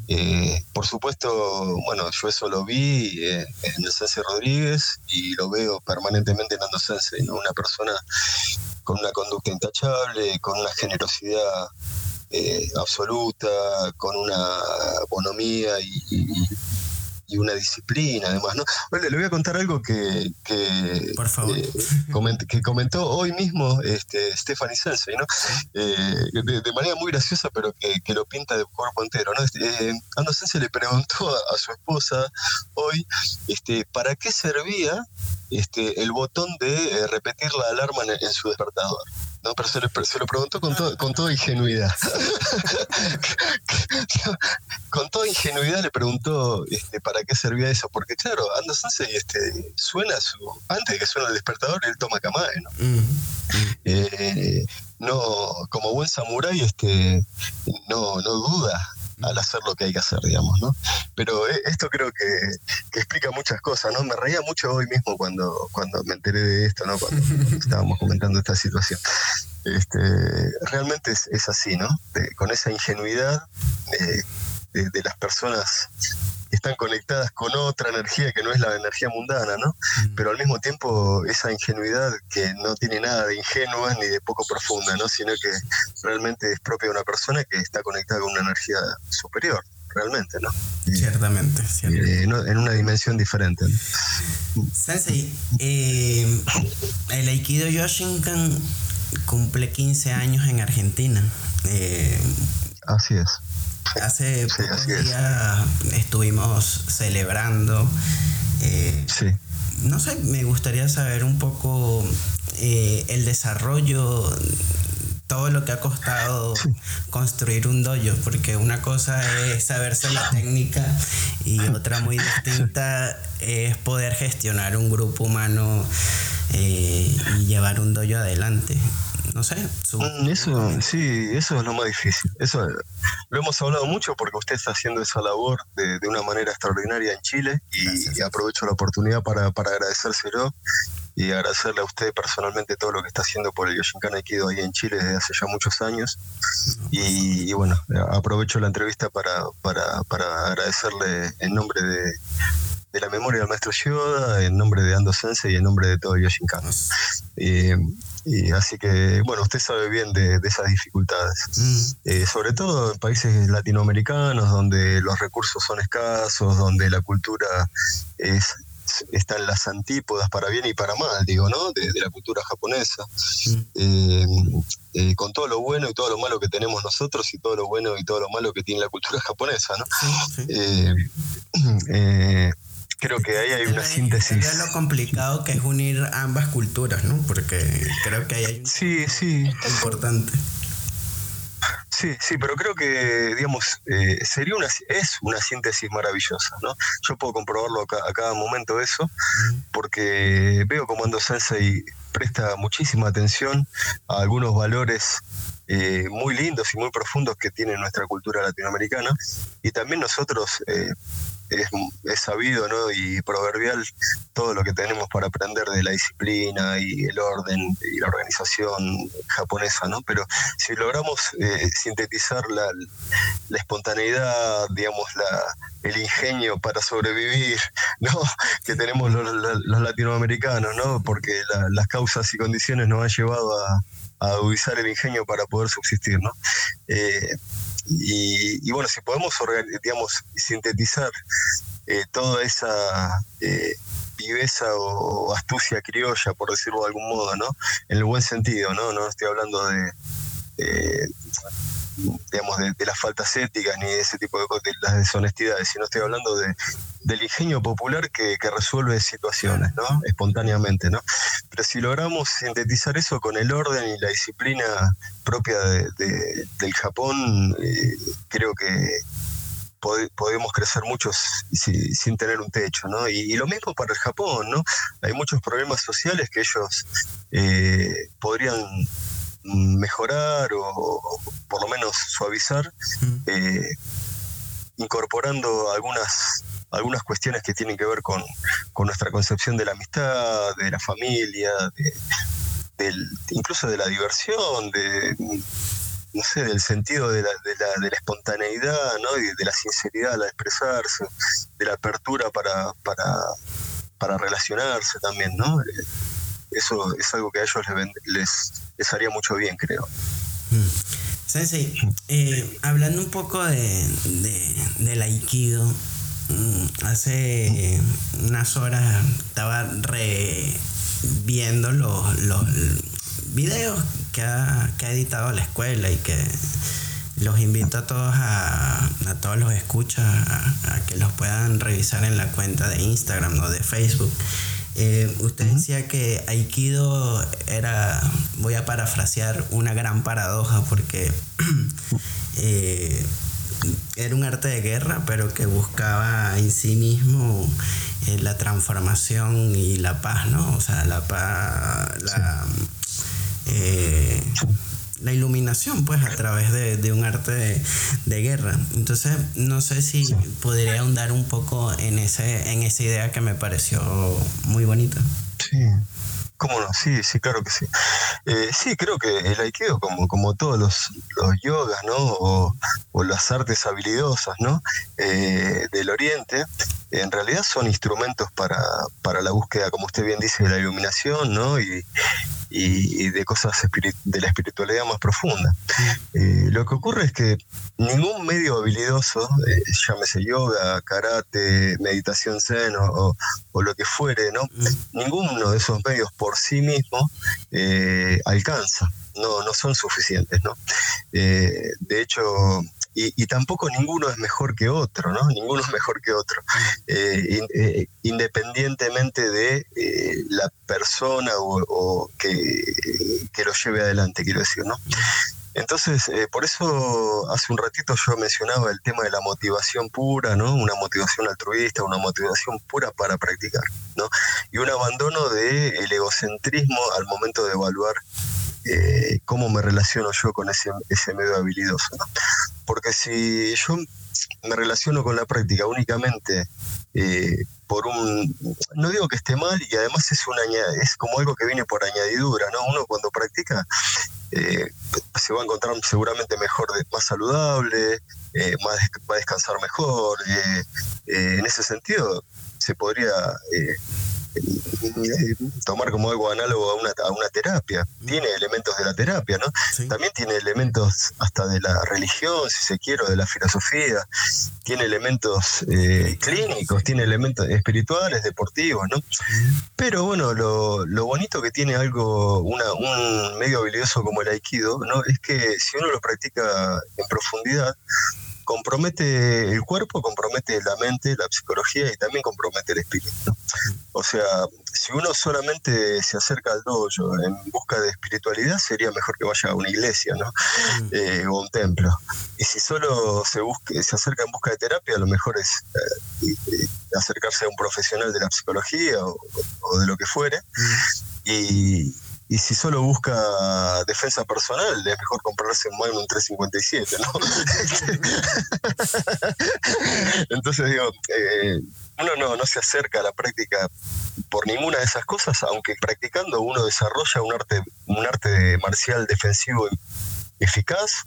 Eh, por supuesto, bueno, yo eso lo vi eh, en el Sensei Rodríguez y lo veo permanentemente en Ando ¿no? una persona con una conducta intachable, con una generosidad eh, absoluta, con una bonomía y y una disciplina además, ¿no? Bueno, le voy a contar algo que, que, eh, que comentó hoy mismo este, Stephanie Sensei, ¿no? Eh, de, manera muy graciosa, pero que, lo pinta de cuerpo entero, ¿no? Este, eh, Ando Sensei le preguntó a, su esposa hoy este, para qué servía este, el botón de repetir la alarma en su despertador. No, pero se, lo preguntó con, con toda ingenuidad. con toda ingenuidad le preguntó este, para qué servía eso, porque claro, Ando este, suena su. Antes de que suene el despertador, él toma camae, ¿no? Mm. Eh, no, como buen samurái, este, no, no duda al hacer lo que hay que hacer, digamos, ¿no? Pero eh, esto creo que, explica muchas cosas, ¿no? Me reía mucho hoy mismo cuando, cuando me enteré de esto, ¿no? Cuando, estábamos comentando esta situación. Este, realmente es, así, ¿no? con esa ingenuidad de, de, las personas están conectadas con otra energía que no es la energía mundana, ¿no? Mm. Pero al mismo tiempo esa ingenuidad que no tiene nada de ingenua ni de poco profunda, ¿no? Sino que realmente es propia de una persona que está conectada con una energía superior, realmente, ¿no? Ciertamente, eh, en una dimensión diferente. Sensei, eh, el Aikido Yoshinkan cumple 15 años en Argentina. Eh, Así es. Hace pocos días estuvimos celebrando. Eh, sí. No sé, me gustaría saber un poco eh, el desarrollo, todo lo que ha costado construir un dojo, porque una cosa es saberse la técnica y otra muy distinta es poder gestionar un grupo humano eh, y llevar un dojo adelante no sé. Mm, eso, sí, eso es lo más difícil. Eso lo hemos hablado mucho porque usted está haciendo esa labor de, una manera extraordinaria en Chile y, aprovecho la oportunidad para, para agradecérselo y agradecerle a usted personalmente todo lo que está haciendo por el Yoshinkan Aikido ahí en Chile desde hace ya muchos años. Y, bueno, aprovecho la entrevista para, para, para agradecerle en nombre de, de la memoria del maestro Yoda, en nombre de Ando Sensei y en nombre de todo el Yoshinkan. Eh, y así que, bueno, usted sabe bien de, esas dificultades. Mm. Eh, sobre todo en países latinoamericanos, donde los recursos son escasos, donde la cultura es, está en las antípodas para bien y para mal, digo, ¿no? De, la cultura japonesa. Mm. Eh, eh, con todo lo bueno y todo lo malo que tenemos nosotros y todo lo bueno y todo lo malo que tiene la cultura japonesa, ¿no? creo que ahí hay una síntesis. Es lo complicado que es unir ambas culturas, ¿no? Porque creo que ahí hay un sí, sí. importante. Sí, sí, pero creo que, digamos, eh, sería una, es una síntesis maravillosa, ¿no? Yo puedo comprobarlo a, cada momento eso, porque veo como Ando Sensei presta muchísima atención a algunos valores eh, muy lindos y muy profundos que tiene nuestra cultura latinoamericana, y también nosotros eh, es, sabido ¿no? y proverbial todo lo que tenemos para aprender de la disciplina y el orden y la organización japonesa, ¿no? Pero si logramos eh, sintetizar la, espontaneidad, digamos, la, el ingenio para sobrevivir, ¿no? Que tenemos los, latinoamericanos, ¿no? Porque las causas y condiciones nos han llevado a, a agudizar el ingenio para poder subsistir, ¿no? Eh, y, bueno, si podemos, digamos, sintetizar eh, toda esa eh, viveza o, astucia criolla, por decirlo de algún modo, ¿no? En el buen sentido, ¿no? No estoy hablando de, digamos, de, las faltas éticas ni de ese tipo de de las deshonestidades, sino estoy hablando de, del ingenio popular que, resuelve situaciones, ¿no? Espontáneamente, ¿no? Pero si logramos sintetizar eso con el orden y la disciplina propia del Japón, eh, creo que podemos crecer muchos sin tener un techo, ¿no? Y, lo mismo para el Japón, ¿no? Hay muchos problemas sociales que ellos eh, podrían mejorar o, por lo menos suavizar, eh, incorporando algunas algunas cuestiones que tienen que ver con, nuestra concepción de la amistad, de la familia, de, del, incluso de la diversión, de no sé, del sentido de la, de la, de la espontaneidad, ¿no? Y de la sinceridad al expresarse, de la apertura para, para, para relacionarse también, ¿no? Eso es algo que a ellos les, les, haría mucho bien, creo. Mm. Sensei, eh, hablando un poco de, de, del aikido, mm, hace unas horas estaba reviendo los, los videos que ha, que ha editado la escuela y que los invito a todos a, a todos los escuchas a, que los puedan revisar en la cuenta de Instagram o de Facebook. Eh, usted decía que Aikido era, voy a parafrasear, una gran paradoja porque eh, era un arte de guerra, pero que buscaba en sí mismo eh, la transformación y la paz, ¿no? O sea, la paz, la, la iluminación, pues, a través de, un arte de, guerra. Entonces, no sé si podría ahondar un poco en, ese, en esa idea que me pareció muy bonita. Sí. ¿Cómo no? Sí, sí, claro que sí. Eh, sí, creo que el aikido, como, como todos los, los yogas, ¿no? O, las artes habilidosas, ¿no? Eh, del oriente, en realidad son instrumentos para, para la búsqueda, como usted bien dice, de la iluminación, ¿no? Y, y, de cosas de la espiritualidad más profunda. Eh, lo que ocurre es que ningún medio habilidoso, eh, llámese yoga, karate, meditación zen o, lo que fuere, ¿no? ninguno de esos medios por sí mismo eh, alcanza. No, no son suficientes, ¿no? de hecho, y, tampoco ninguno es mejor que otro, ¿no? Ninguno es mejor que otro, eh, eh, independientemente de eh, la persona o, que, que, lo lleve adelante, quiero decir, ¿no? Entonces, por eso hace un ratito yo mencionaba el tema de la motivación pura, ¿no? Una motivación altruista, una motivación pura para practicar, ¿no? Y un abandono del egocentrismo al momento de evaluar cómo me relaciono yo con ese, ese medio habilidoso. ¿no? Porque si yo me relaciono con la práctica únicamente eh, por un... No digo que esté mal y además es, una, es como algo que viene por añadidura, ¿no? Uno cuando practica eh, se va a encontrar seguramente mejor, más saludable, eh, más, va a descansar mejor. en ese sentido, se podría tomar como algo análogo a una, a una terapia. Tiene elementos de la terapia, ¿no? También tiene elementos hasta de la religión, si se quiere, de la filosofía. Tiene elementos eh, clínicos, tiene elementos espirituales, deportivos, ¿no? Pero bueno, lo, lo bonito que tiene algo, una, un medio habilidoso como el aikido, ¿no? Es que si uno lo practica en profundidad, compromete el cuerpo, compromete la mente, la psicología y también compromete el espíritu. O sea, si uno solamente se acerca al dojo en busca de espiritualidad, sería mejor que vaya a una iglesia, ¿no? Eh, o un templo. Y si solo se, busque, se acerca en busca de terapia, lo mejor es eh, eh, acercarse a un profesional de la psicología o, o de lo que fuere. Mm. Y, y si solo busca defensa personal, es mejor comprarse un Magnum 357, ¿no? Entonces digo, eh, uno no, no se acerca a la práctica por ninguna de esas cosas, aunque practicando uno desarrolla un arte, un arte marcial defensivo eficaz,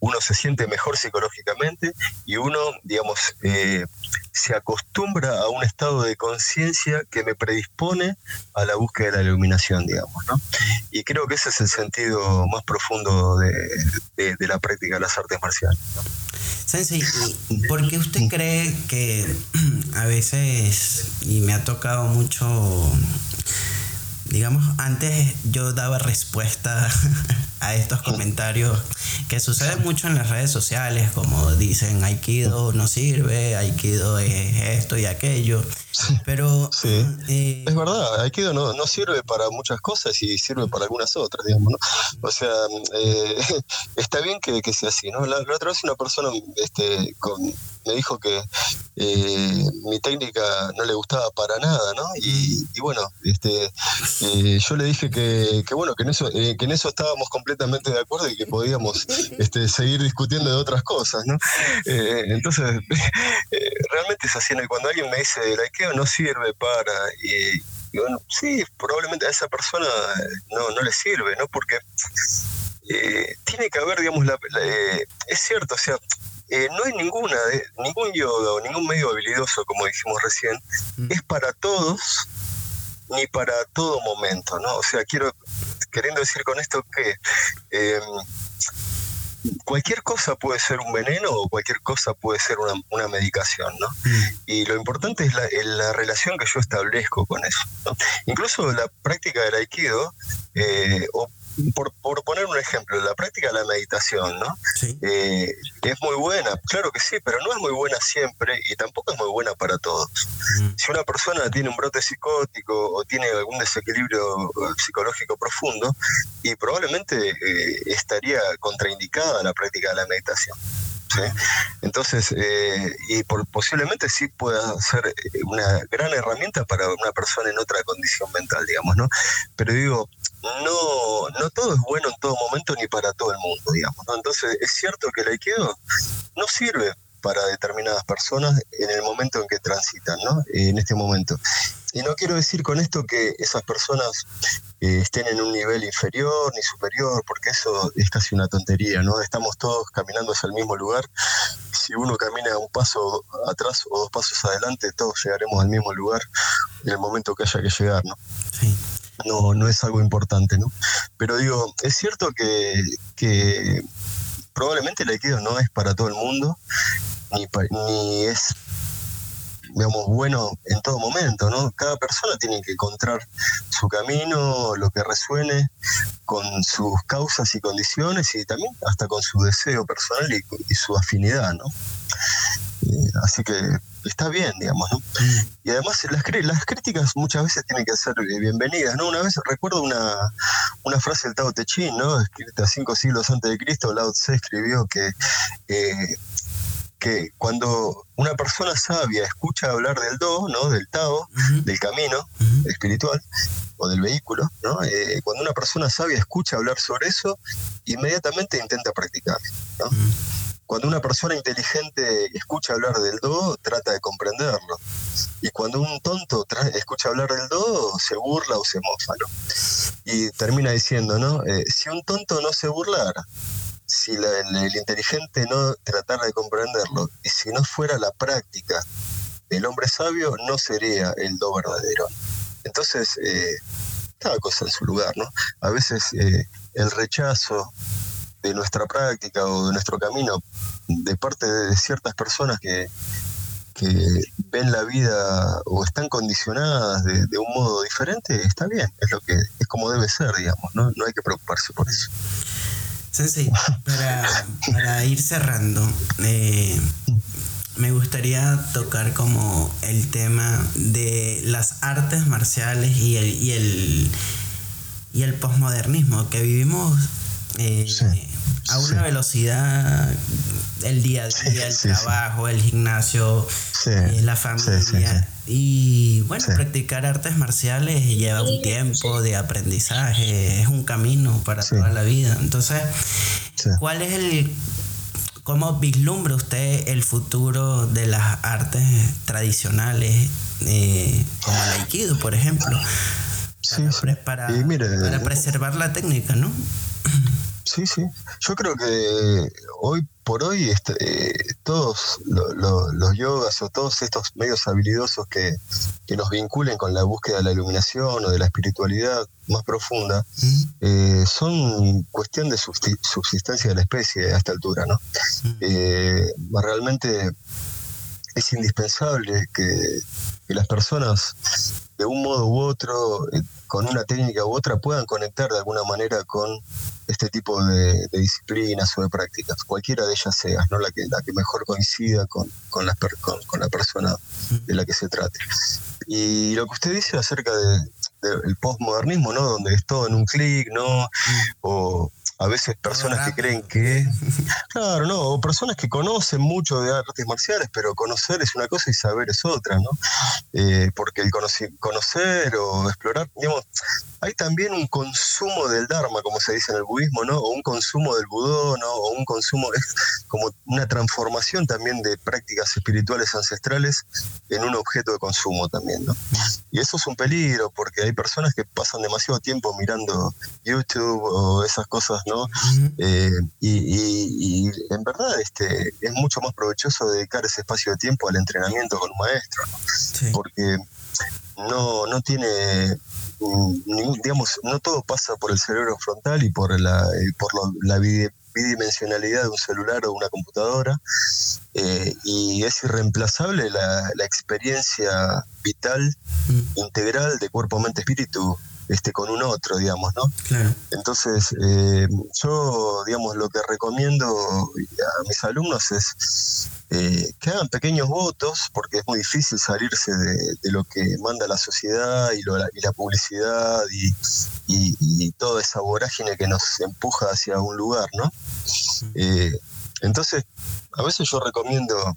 uno se siente mejor psicológicamente y uno, digamos, eh, se acostumbra a un estado de conciencia que me predispone a la búsqueda de la iluminación, digamos, ¿no? Y creo que ese es el sentido más profundo de, la práctica de las artes marciales. Sensei, ¿por qué usted cree que a veces, y me ha tocado mucho digamos, antes yo daba respuesta a estos comentarios que suceden mucho en las redes sociales, como dicen, Aikido no sirve, Aikido es esto y aquello. Pero. Sí. Eh, es verdad, Aikido no, no sirve para muchas cosas y sirve para algunas otras, digamos, ¿no? O sea, eh, está bien que, sea así, ¿no? La, otra vez una persona este, me dijo que eh, mi técnica no le gustaba para nada, ¿no? Y, bueno, este, yo le dije que, bueno, que en, eso, que en eso estábamos completamente de acuerdo y que podíamos este, seguir discutiendo de otras cosas, ¿no? entonces, realmente es así, cuando alguien me dice, Aikido no sirve para. Y, sí, probablemente a esa persona no, no le sirve, ¿no? Porque eh, tiene que haber, digamos, la, eh, es cierto, o sea, eh, no hay ninguna, ningún yoga o ningún medio habilidoso, como dijimos recién, mm. es para todos ni para todo momento, ¿no? O sea, quiero, queriendo decir con esto que cualquier cosa puede ser un veneno o cualquier cosa puede ser una, medicación, ¿no? Mm. Y lo importante es la, relación que yo establezco con eso. ¿no? Incluso la práctica del aikido, eh, o por, por, poner un ejemplo, la práctica de la meditación, ¿no? Eh, es muy buena, claro que sí, pero no es muy buena siempre y tampoco es muy buena para todos. Mm. Si una persona tiene un brote psicótico o tiene algún desequilibrio psicológico profundo, y probablemente eh, estaría contraindicada la práctica de la meditación. Entonces, eh, y por, posiblemente sí pueda ser una gran herramienta para una persona en otra condición mental, digamos, ¿no? Pero digo, no, no todo es bueno en todo momento ni para todo el mundo, digamos. ¿no? Entonces, es cierto que el aikido no sirve para determinadas personas en el momento en que transitan, ¿no? En este momento. Y no quiero decir con esto que esas personas eh, estén en un nivel inferior ni superior, porque eso es casi una tontería, ¿no? Estamos todos caminando hacia el mismo lugar. Si uno camina un paso atrás o dos pasos adelante, todos llegaremos al mismo lugar en el momento que haya que llegar, ¿no? Sí no, no es algo importante, ¿no? Pero digo, es cierto que, que probablemente el aikido no es para todo el mundo, ni, ni es digamos, bueno en todo momento, ¿no? Cada persona tiene que encontrar su camino, lo que resuene con sus causas y condiciones y también hasta con su deseo personal y, su afinidad, ¿no? Así que está bien, digamos, ¿no? Y además las, las críticas muchas veces tienen que ser eh, bienvenidas, ¿no? Una vez recuerdo una, una frase del Tao Te Ching, ¿no? Escrita cinco siglos antes de Cristo, Lao Tse escribió que, eh, que cuando una persona sabia escucha hablar del Do, ¿no? Del Tao, del camino espiritual, o del vehículo, ¿no? Eh, cuando una persona sabia escucha hablar sobre eso, inmediatamente intenta practicar, ¿no? Cuando una persona inteligente escucha hablar del do, trata de comprenderlo. Y cuando un tonto escucha hablar del do, se burla o se mofa, ¿no? Y termina diciendo, ¿no? Eh, si un tonto no se burlara, si el, inteligente no tratara de comprenderlo, y si no fuera la práctica del hombre sabio, no sería el do verdadero. Entonces, eh, cada cosa en su lugar, ¿no? A veces eh, el rechazo de nuestra práctica o de nuestro camino de parte de ciertas personas que, que ven la vida o están condicionadas de, un modo diferente, está bien, es lo que es como debe ser, digamos, no, no hay que preocuparse por eso. Sensei, para, para ir cerrando, eh, me gustaría tocar como el tema de las artes marciales y el, y el, y el posmodernismo, que vivimos eh, a una velocidad el día a día, el trabajo, el gimnasio, eh, la familia. Y bueno, practicar artes marciales lleva un tiempo de aprendizaje, es un camino para toda la vida. Entonces, ¿cuál es el ¿Cómo vislumbra usted el futuro de las artes tradicionales, eh, como el aikido, por ejemplo? Para, para, preservar la técnica, ¿no? Sí, sí. Yo creo que hoy por hoy este, eh, todos los yogas o todos estos medios habilidosos que, nos vinculen con la búsqueda de la iluminación o de la espiritualidad más profunda eh, son cuestión de subsistencia de la especie a esta altura, ¿no? Eh, realmente es indispensable que, las personas de un modo u otro, con una técnica u otra, puedan conectar de alguna manera con este tipo de, disciplinas o de prácticas, cualquiera de ellas sea, ¿no? la, que, la que mejor coincida con, con, la, con, la persona de la que se trate. Y lo que usted dice acerca del de, postmodernismo, ¿no? donde es todo en un clic, ¿no? o a veces personas que creen que... Claro, no, o personas que conocen mucho de artes marciales, pero conocer es una cosa y saber es otra, ¿no? Eh, porque el conocer o explorar, digamos, hay también un consumo del Dharma, como se dice en el budismo, ¿no? O un consumo del budó, ¿no? O un consumo, es como una transformación también de prácticas espirituales ancestrales en un objeto de consumo también, ¿no? Y eso es un peligro, porque hay personas que pasan demasiado tiempo mirando YouTube o esas cosas, ¿no? Eh, y, en verdad este, es mucho más provechoso dedicar ese espacio de tiempo al entrenamiento con un maestro, ¿no? Porque no, no tiene digamos, no todo pasa por el cerebro frontal y por la, eh, por la bidimensionalidad de un celular o una computadora, eh, y es irreemplazable la, la experiencia vital, mm. integral de cuerpo, mente, espíritu este, con un otro, digamos, ¿no? Claro. Entonces, eh, yo, digamos, lo que recomiendo a mis alumnos es eh, que hagan pequeños votos, porque es muy difícil salirse de, lo que manda la sociedad y, la, publicidad y, y, toda esa vorágine que nos empuja hacia un lugar, ¿no? Eh, entonces, a veces yo recomiendo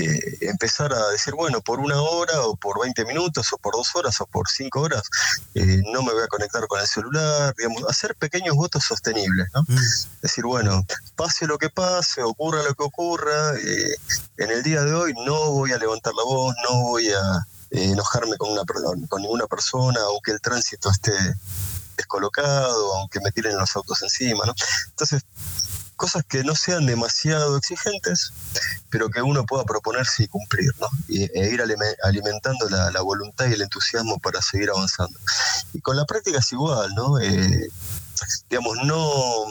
eh, empezar a decir, bueno, por una hora o por 20 minutos o por dos horas o por cinco horas, eh, no me voy a conectar con el celular, digamos, hacer pequeños votos sostenibles, ¿no? Mm. Decir, bueno, pase lo que pase, ocurra lo que ocurra, eh, en el día de hoy no voy a levantar la voz, no voy a enojarme con, una, con ninguna persona, aunque el tránsito esté descolocado, aunque me tiren los autos encima, ¿no? Entonces, cosas que no sean demasiado exigentes, pero que uno pueda proponerse y cumplir, ¿no? E ir alimentando la, voluntad y el entusiasmo para seguir avanzando. Y con la práctica es igual, ¿no? Eh, digamos, no...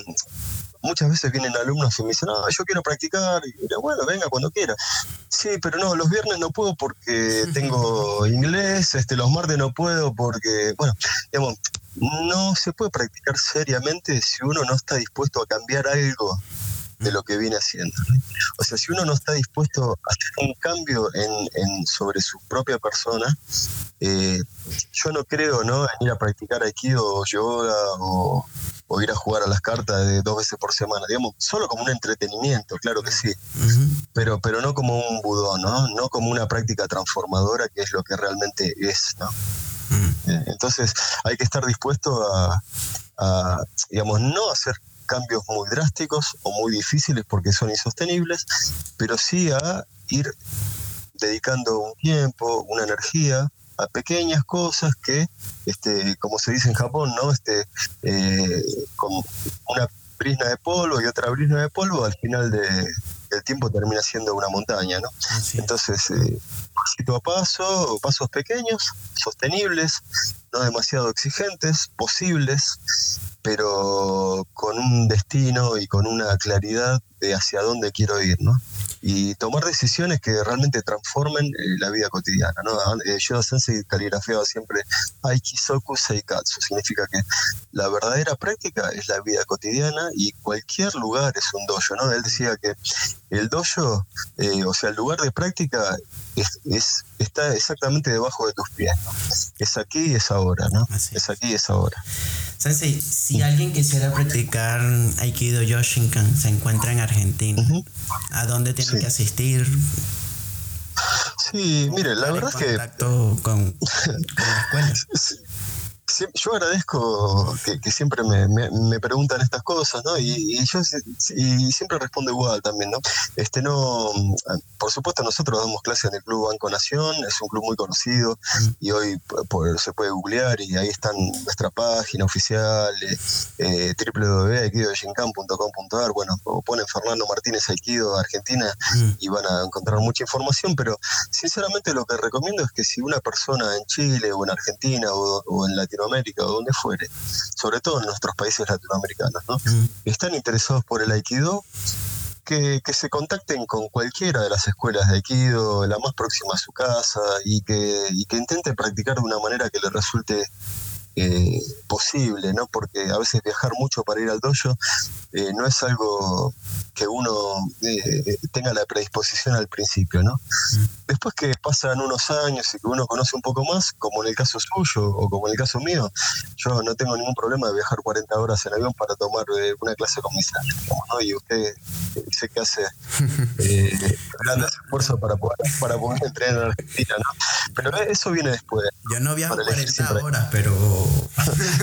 Muchas veces vienen alumnos y me dicen, no, yo quiero practicar, y bueno, venga cuando quiera. Sí, pero no, los viernes no puedo porque tengo inglés, este, los martes no puedo porque, bueno, digamos, no se puede practicar seriamente si uno no está dispuesto a cambiar algo de lo que viene haciendo. O sea, si uno no está dispuesto a hacer un cambio en, sobre su propia persona, eh, yo no creo ¿no? en ir a practicar aikido o yoga o, ir a jugar a las cartas de dos veces por semana, digamos, solo como un entretenimiento, claro que sí, pero, pero no como un budón, ¿no? no como una práctica transformadora que es lo que realmente es. ¿no? Eh, entonces hay que estar dispuesto a, digamos, no hacer cambios muy drásticos o muy difíciles porque son insostenibles, pero sí a ir dedicando un tiempo, una energía a pequeñas cosas que, este, como se dice en Japón, ¿no? Este, eh, con una brisna de polvo y otra brisna de polvo, al final de, del tiempo termina siendo una montaña, ¿no? Entonces, eh, pasito a paso, pasos pequeños, sostenibles, no demasiado exigentes, posibles, pero con un destino y con una claridad de hacia dónde quiero ir, ¿no? y tomar decisiones que realmente transformen eh, la vida cotidiana. ¿no? Eh, Yoda Sensei caligrafeaba siempre Aikisoku Seikatsu, significa que la verdadera práctica es la vida cotidiana y cualquier lugar es un dojo. ¿no? Él decía que el dojo, eh, o sea, el lugar de práctica es, está exactamente debajo de tus pies. Es aquí es ahora, ¿no? es. aquí y es ahora. Sensei, si alguien quisiera practicar Aikido Yoshinkan, se encuentra en Argentina, ¿a dónde tiene que asistir? Sí, mire, la verdad es que... Con, con la escuela. yo agradezco que, siempre me, preguntan estas cosas, ¿no? Y, yo y siempre respondo igual también, ¿no? Este no, por supuesto nosotros damos clases en el Club Banco Nación, es un club muy conocido y hoy se puede googlear y ahí están nuestra página oficial, eh, bueno, o ponen Fernando Martínez Aikido Argentina y van a encontrar mucha información, pero sinceramente lo que recomiendo es que si una persona en Chile o en Argentina o en Latinoamérica América o donde fuere, sobre todo en nuestros países latinoamericanos, ¿no? Están interesados por el aikido, que, se contacten con cualquiera de las escuelas de aikido, la más próxima a su casa, y que, y que intenten practicar de una manera que les resulte eh, posible, ¿no? Porque a veces viajar mucho para ir al dojo eh, no es algo que uno eh, tenga la predisposición al principio, ¿no? Después que pasan unos años y que uno conoce un poco más, como en el caso suyo o como en el caso mío, yo no tengo ningún problema de viajar 40 horas en avión para tomar una clase con mis amigos, ¿no? Y usted sé que hace grandes esfuerzo para poder, para poder entrenar en Argentina, ¿no? Pero eso viene después. Yo no viajo 40 horas, pero...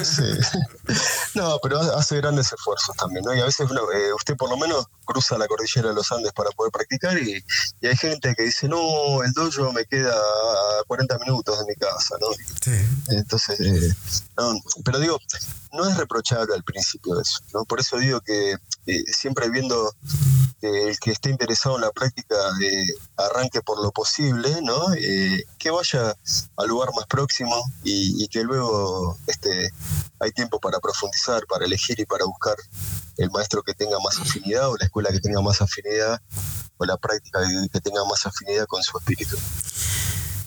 sí. No, pero hace grandes esfuerzos también, ¿no? Y a veces eh, usted por lo menos cruza la cordillera de los Andes para poder practicar y, hay gente que dice, no, el dojo me queda a 40 minutos de mi casa, ¿no? Sí. Entonces, eh, no, pero digo, no es reprochable al principio eso, ¿no? Por eso digo que eh, siempre viendo que el que esté interesado en la práctica eh, arranque por lo posible, ¿no? Eh, que vaya al lugar más próximo y, que luego este, hay tiempo para profundizar, para elegir y para buscar el maestro que tenga más afinidad o la escuela que tenga más afinidad o la práctica que tenga más afinidad con su espíritu.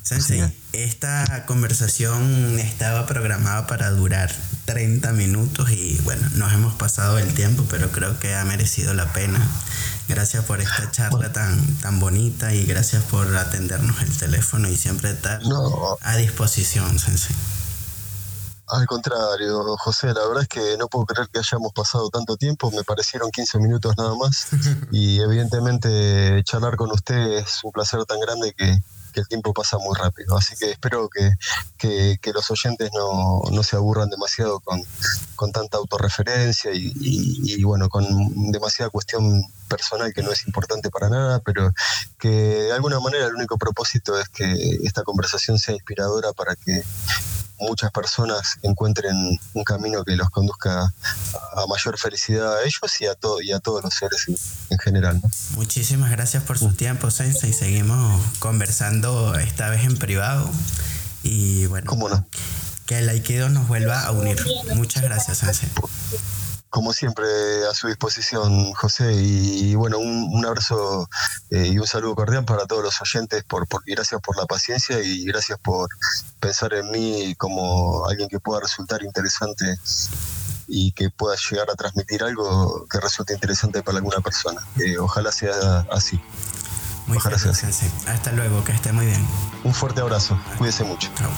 Sensei, esta conversación estaba programada para durar 30 minutos y bueno, nos hemos pasado el tiempo, pero creo que ha merecido la pena. Gracias por esta charla tan, tan bonita y gracias por atendernos el teléfono y siempre estar a disposición, Sensei. Al contrario, José, la verdad es que no puedo creer que hayamos pasado tanto tiempo, me parecieron 15 minutos nada más. Y evidentemente charlar con usted es un placer tan grande que, que el tiempo pasa muy rápido. Así que espero que, los oyentes no, se aburran demasiado con, con tanta autorreferencia y, bueno, con demasiada cuestión personal que no es importante para nada, pero que de alguna manera el único propósito es que esta conversación sea inspiradora para que muchas personas encuentren un camino que los conduzca a mayor felicidad a ellos y a, todo, y a todos los seres en, general. Muchísimas gracias por su tiempo, Sensei. Seguimos conversando esta vez en privado. Y bueno, que el Aikido nos vuelva a unir. Muchas gracias, Sensei como siempre, a su disposición, José. Y, bueno, un, abrazo eh, y un saludo cordial para todos los oyentes. Por, por, y gracias por la paciencia y gracias por pensar en mí como alguien que pueda resultar interesante y que pueda llegar a transmitir algo que resulte interesante para alguna persona. Eh, ojalá sea así. Muchas gracias. Hasta luego, que esté muy bien. Un fuerte abrazo. Cuídese mucho. Chao.